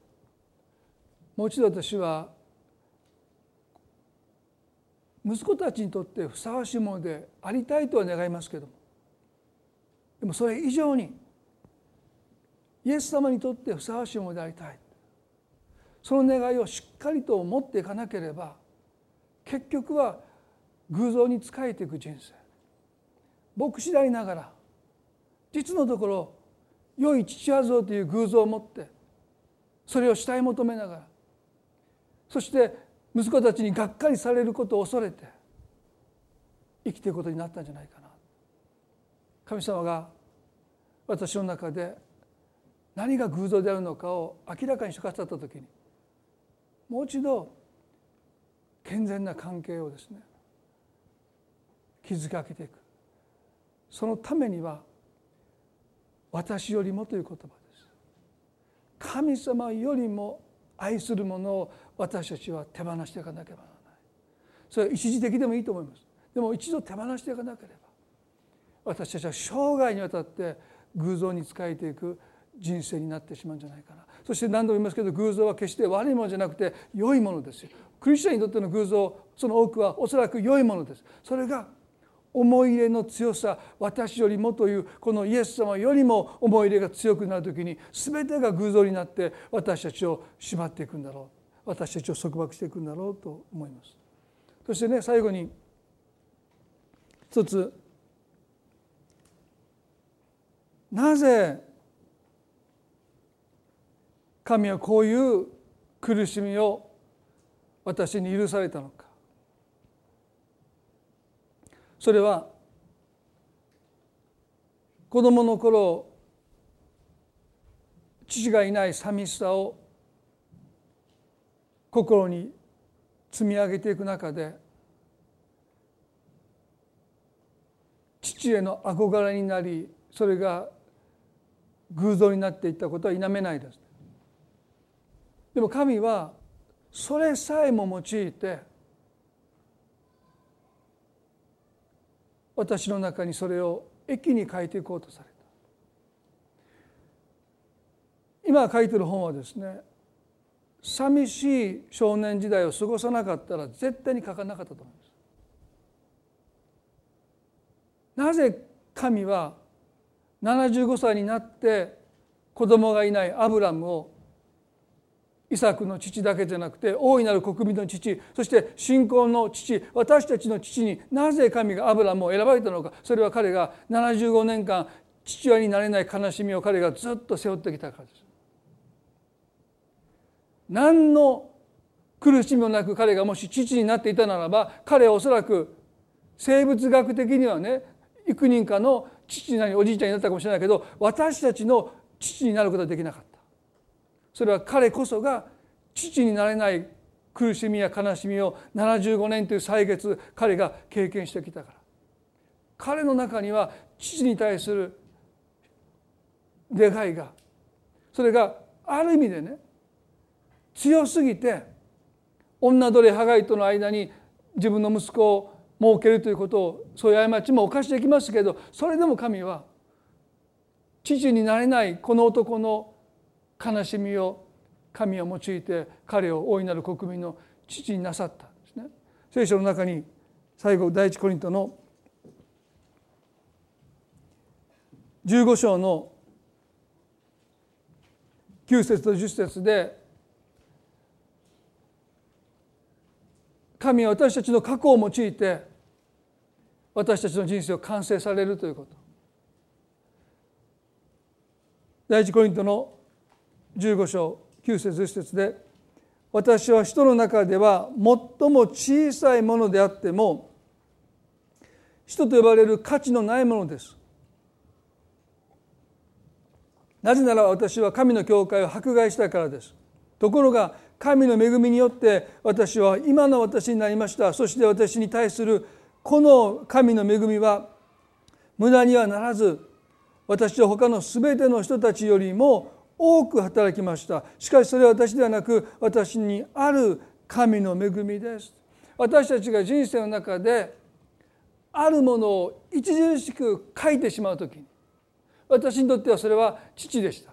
もう一度私は息子たちにとってふさわしいものでありたいとは願いますけども。でもそれ以上にイエス様にとってふさわしいものでありたい。その願いをしっかりと持っていかなければ結局は偶像に仕えていく人生。牧師でありながら実のところ良い父親像という偶像を持ってそれを慕い求めながら。そして息子たちにがっかりされることを恐れて生きていくことになったんじゃないかな。神様が私の中で何が偶像であるのかを明らかにしてくださった時にもう一度健全な関係をですね築き上げていく。そのためには私よりもという言葉。神様よりも愛するものを私たちは手放していかなければならない。それは一時的でもいいと思います。でも一度手放していかなければ私たちは生涯にわたって偶像に仕えていく人生になってしまうんじゃないかな。そして何度も言いますけど偶像は決して悪いものじゃなくて良いものですよ。クリスチャンにとっての偶像その多くはおそらく良いものです。それが思い入れの強さ私よりもというこのイエス様よりも思い入れが強くなる時に全てが偶像になって私たちを縛っていくんだろう私たちを束縛していくんだろうと思います。そしてね最後に一つなぜ神はこういう苦しみを私に許されたのかそれは子供の頃父がいない寂しさを心に積み上げていく中で父への憧れになりそれが偶像になっていったことは否めないです。でも神はそれさえも用いて私の中にそれを駅に書いていこうとされた。今書いてる本はですね寂しい少年時代を過ごさなかったら絶対に書かなかったと思います。なぜ神は75歳になって子供がいないアブラムをイサクの父だけじゃなくて大いなる国民の父そして信仰の父私たちの父になぜ神がアブラムを選ばれたのかそれは彼が75年間父親になれない悲しみを彼がずっと背負ってきたからです。何の苦しみもなく彼がもし父になっていたならば彼はおそらく生物学的にはね幾人かの父なりおじいちゃんになったかもしれないけど私たちの父になることはできなかったそれは彼こそが父になれない苦しみや悲しみを75年という歳月彼が経験してきたから。彼の中には父に対する願いがそれがある意味でね強すぎて女奴隷ハガイとの間に自分の息子を設けるということをそういう過ちも犯していきますけどそれでも神は父になれないこの男の悲しみを神を用いて彼を大いなる国民の父になさったんですね。聖書の中に最後第一コリントの15章の9節と10節で神は私たちの過去を用いて私たちの人生を完成されるということ第一コリントの15章9節1節で私は人の中では最も小さいものであっても人と呼ばれる価値のないものです。なぜなら私は神の教会を迫害したからです。ところが神の恵みによって私は今の私になりました。そして私に対するこの神の恵みは無駄にはならず私は他の全ての人たちよりも多く働きました。しかしそれは私ではなく私にある神の恵みです。私たちが人生の中であるものを著しく書いてしまう時に私にとってはそれは父でした。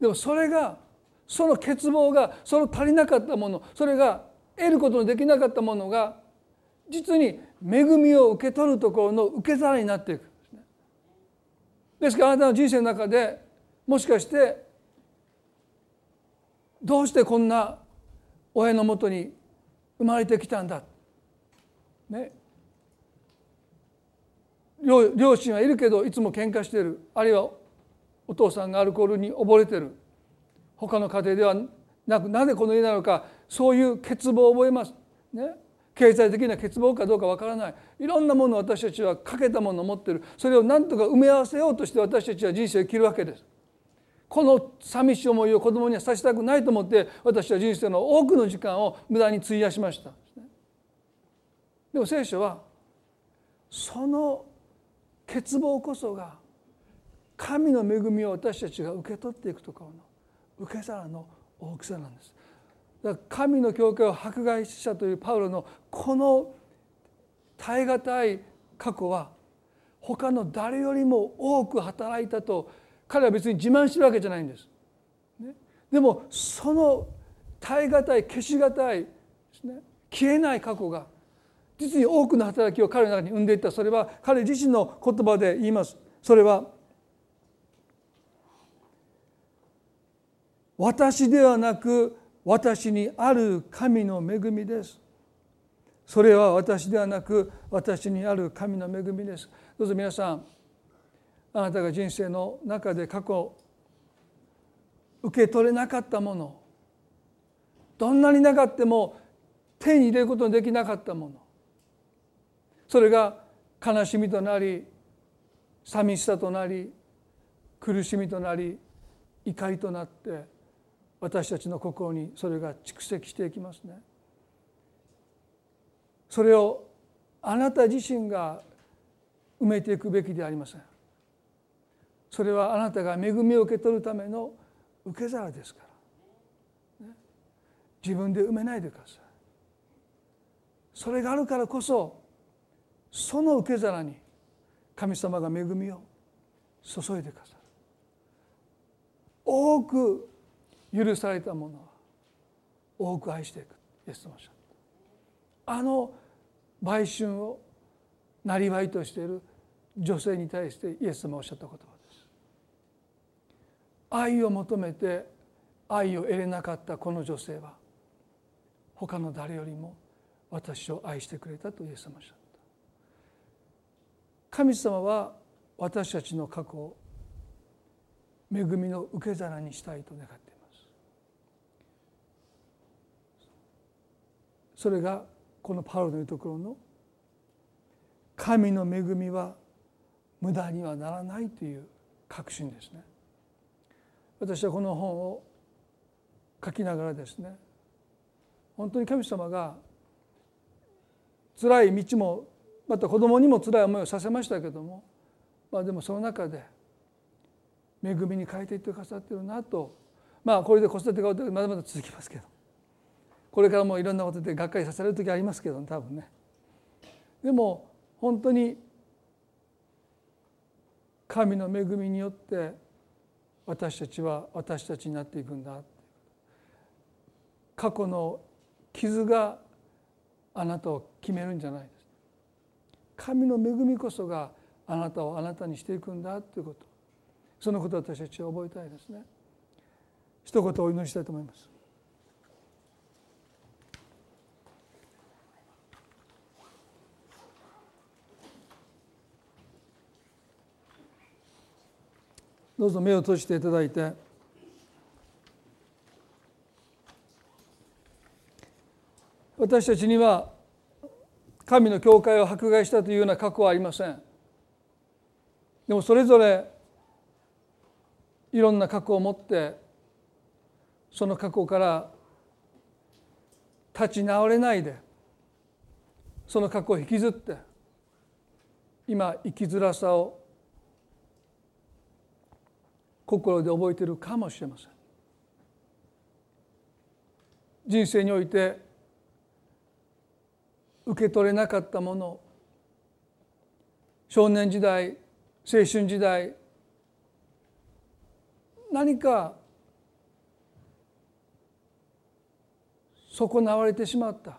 でもそれがその欠乏がその足りなかったものそれが得ることのできなかったものが実に恵みを受け取るところの受け皿になっていくですからあなたの人生の中でもしかしてどうしてこんな親のもとに生まれてきたんだ、ね、両親はいるけどいつも喧嘩してる。あるいはお父さんがアルコールに溺れてる。他の家庭ではなくなぜこの家なのかそういう欠乏を覚えます。ね、経済的な欠乏かどうかわからない。いろんなものを私たちはかけたものを持ってる。それを何とか埋め合わせようとして私たちは人生を生きるわけです。この寂しい思いを子供にはさせたくないと思って私は人生の多くの時間を無駄に費やしました。でも聖書はその欠乏こそが神の恵みを私たちが受け取っていくところの受け皿の大きさなんです。だから神の教会を迫害したというパウロのこの耐え難い過去は他の誰よりも多く働いたと彼は別に自慢してるわけじゃないんです。ね、でもその耐え難い消し難いですね。消えない過去が実に多くの働きを彼の中に生んでいった。それは彼自身の言葉で言います。それは私ではなく私にある神の恵みです。それは私ではなく私にある神の恵みです。どうぞ皆さんあなたが人生の中で過去受け取れなかったものどんなになかっても手に入れることのできなかったものそれが悲しみとなり寂しさとなり苦しみとなり怒りとなって私たちの心にそれが蓄積していきますね。それをあなた自身が埋めていくべきでありません。それはあなたが恵みを受け取るための受け皿ですから、ね、自分で埋めないでください。それがあるからこそその受け皿に神様が恵みを注いでくださる多く許されたものは多く愛していく。イエス様おっした。あの売春をなりわいとしている女性に対してイエス様おっしゃった言葉愛を求めて愛を得れなかったこの女性は他の誰よりも私を愛してくれたとイエス様おっしゃった神様は私たちの過去を恵みの受け皿にしたいと願っていますそれがこのパウロの言うところの神の恵みは無駄にはならないという確信ですね。私はこの本を書きながらですね本当に神様が辛い道もまた子供にも辛い思いをさせましたけどもまあでもその中で恵みに変えていってくださってるなとまあこれで子育てがまだまだ続きますけどこれからもいろんなことでがっかりさせられる時ありますけど、多分ね。でも本当に神の恵みによって私たちは私たちになっていくんだ。過去の傷があなたを決めるんじゃないです。神の恵みこそがあなたをあなたにしていくんだということ。そのことを私たちは覚えたいですね。一言お祈りしたいと思います。どうぞ目を閉じていただいて。私たちには神の教会を迫害したというような過去はありません。でもそれぞれいろんな過去を持ってその過去から立ち直れないでその過去を引きずって今生きづらさを心で覚えているかもしれません。人生において受け取れなかったもの少年時代青春時代何か損なわれてしまった。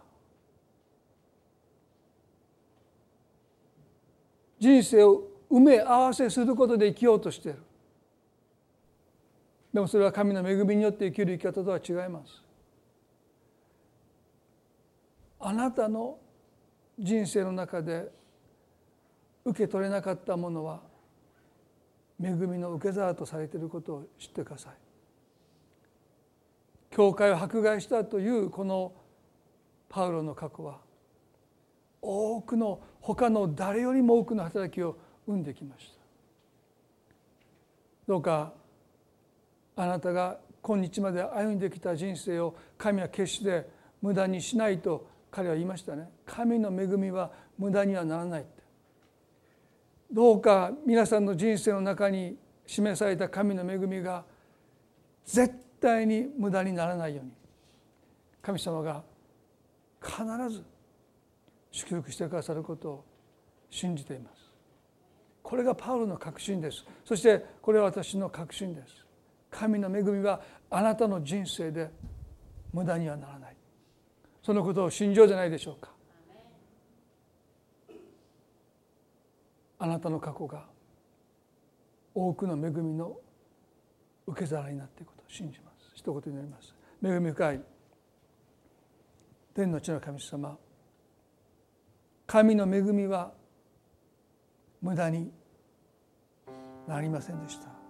人生を埋め合わせすることで生きようとしている。でもそれは神の恵みによって生きる生き方とは違います。あなたの人生の中で受け取れなかったものは恵みの受け皿とされていることを知ってください。教会を迫害したというこのパウロの過去は多くの他の誰よりも多くの働きを生んできました。どうかあなたが今日まで歩んできた人生を神は決して無駄にしないと彼は言いましたね。神の恵みは無駄にはならないどうか皆さんの人生の中に示された神の恵みが絶対に無駄にならないように。神様が必ず祝福してくださることを信じています。これがパウロの確信です。そしてこれは私の確信です。神の恵みはあなたの人生で無駄にはならない。そのことを信じようじゃないでしょうか。あなたの過去が多くの恵みの受け皿になっていくことを信じます。一言になります。恵み深い。天の地の神様。神の恵みは無駄になりませんでした。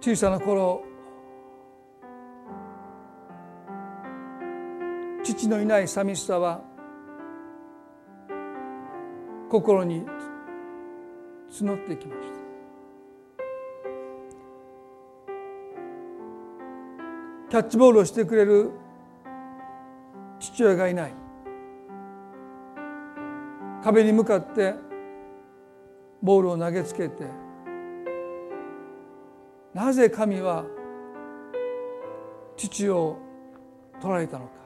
小さな頃父のいない寂しさは心に募ってきました。キャッチボールをしてくれる父親がいない。壁に向かってボールを投げつけてなぜ神は父を取られたのか。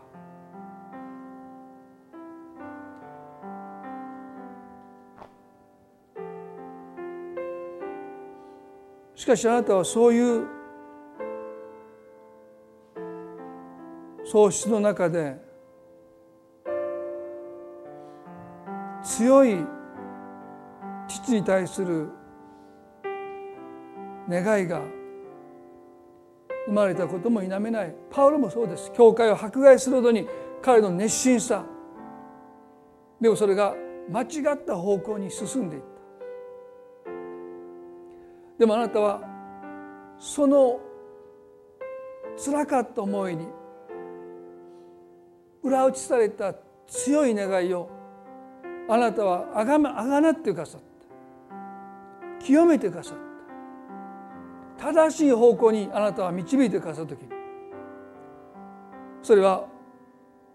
しかしあなたはそういう喪失の中で強い父に対する願いが生まれたことも否めない。パウロもそうです。教会を迫害するほどに彼の熱心さ。でもそれが間違った方向に進んでいった。でもあなたはそのつらかった思いに裏打ちされた強い願いをあなたはあがめあがなってくださった。清めてくださった。正しい方向にあなたは導いてくださった時それは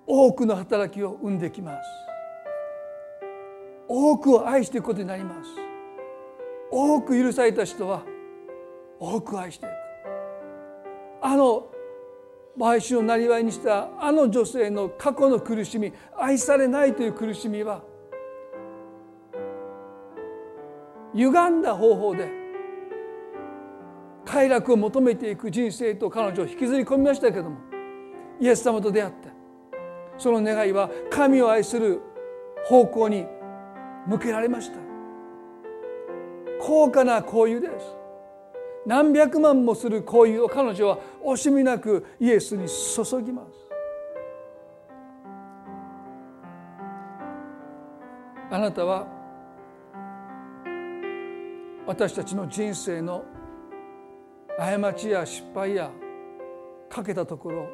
多くの働きを生んできます。多くを愛していくことになります。多く許された人は多く愛していく。あの買収をなりわいにしたあの女性の過去の苦しみ愛されないという苦しみは歪んだ方法で快楽を求めていく人生と彼女を引きずり込みましたけどもイエス様と出会ってその願いは神を愛する方向に向けられました。高価な交友です。何百万もする交友を彼女は惜しみなくイエスに注ぎます。あなたは私たちの人生の過ちや失敗やかけたところ。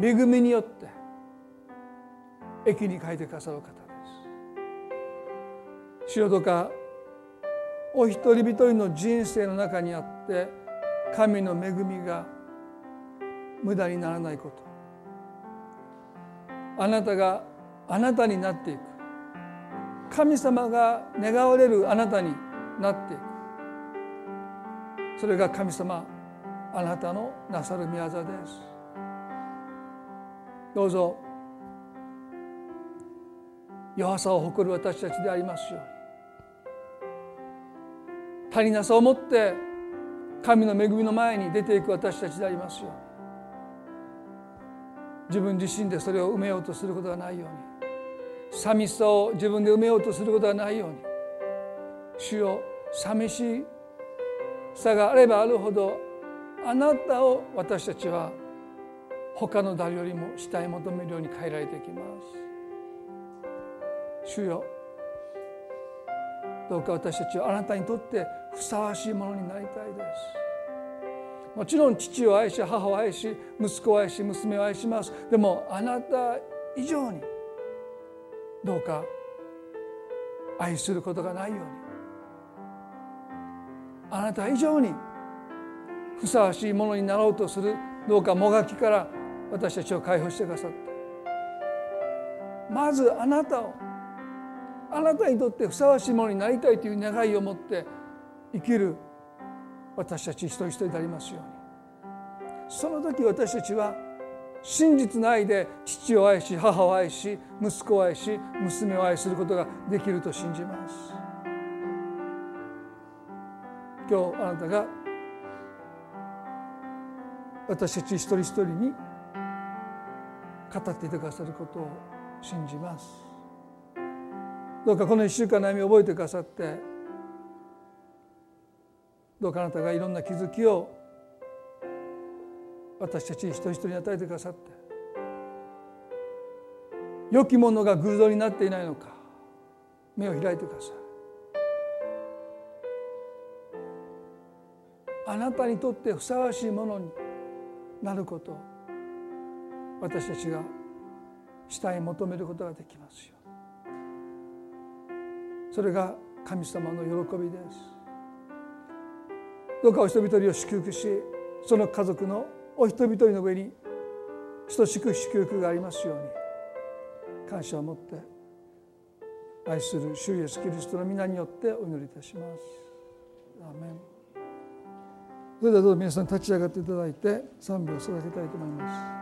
恵みによって駅に書いてくださる方です。主よどかお一人一人の人生の中にあって神の恵みが無駄にならないこと。あなたがあなたになっていく。神様が願われるあなたになっていくそれが神様あなたのなさる御業です。どうぞ弱さを誇る私たちでありますように。足りなさを持って神の恵みの前に出ていく私たちでありますように。自分自身でそれを埋めようとすることがないように。寂しさを自分で埋めようとすることがないように。主よ寂しさがあればあるほどあなたを私たちは他の誰よりも慕い求めるように変えられていきます。主よどうか私たちはあなたにとってふさわしいものになりたいです。もちろん父を愛し母を愛し息子を愛し娘を愛します。でもあなた以上にどうか愛することがないように。あなた以上にふさわしいものになろうとするどうかもがきから私たちを解放してくださってまずあなたをあなたにとってふさわしいものになりたいという願いを持って生きる私たち一人一人でありますように。その時私たちは真実の愛で父を愛し母を愛し息子を愛し娘を愛することができると信じます。今日あなたが私たち一人一人に語っていてくださることを信じます。どうかこの1週間の歩みを覚えてくださってどうかあなたがいろんな気づきを私たち一人一人に与えてくださって。良きものが偶像になっていないのか。目を開いてください。あなたにとってふさわしいものになること私たちが下へ求めることができますよそれが神様の喜びです。どうかお人一人を祝福しその家族のお一人一人の上に等しく祝福がありますように感謝を持って愛する主イエスキリストの皆によってお祈りいたします。アメンそれではどうぞ皆さん立ち上がっていただいて賛美を育てたいと思います。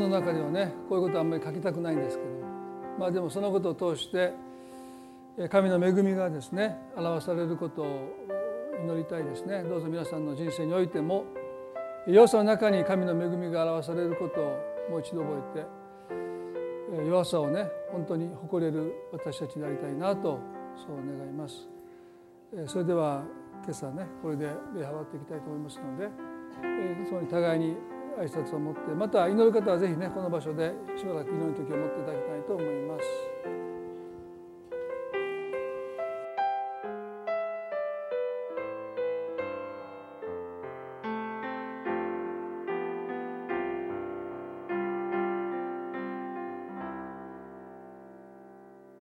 の中ではねこういうことはあんまり書きたくないんですけど。まあでもそのことを通して神の恵みがですね表されることを祈りたいですね。どうぞ皆さんの人生においても弱さの中に神の恵みが表されることをもう一度覚えて弱さをね本当に誇れる私たちでありたいなとそう願います。それでは今朝ねこれで礼拝っていきたいと思いますのでその互いに挨拶を持ってまた祈る方はぜひねこの場所でしばらく祈る時を持っていただきたいと思います。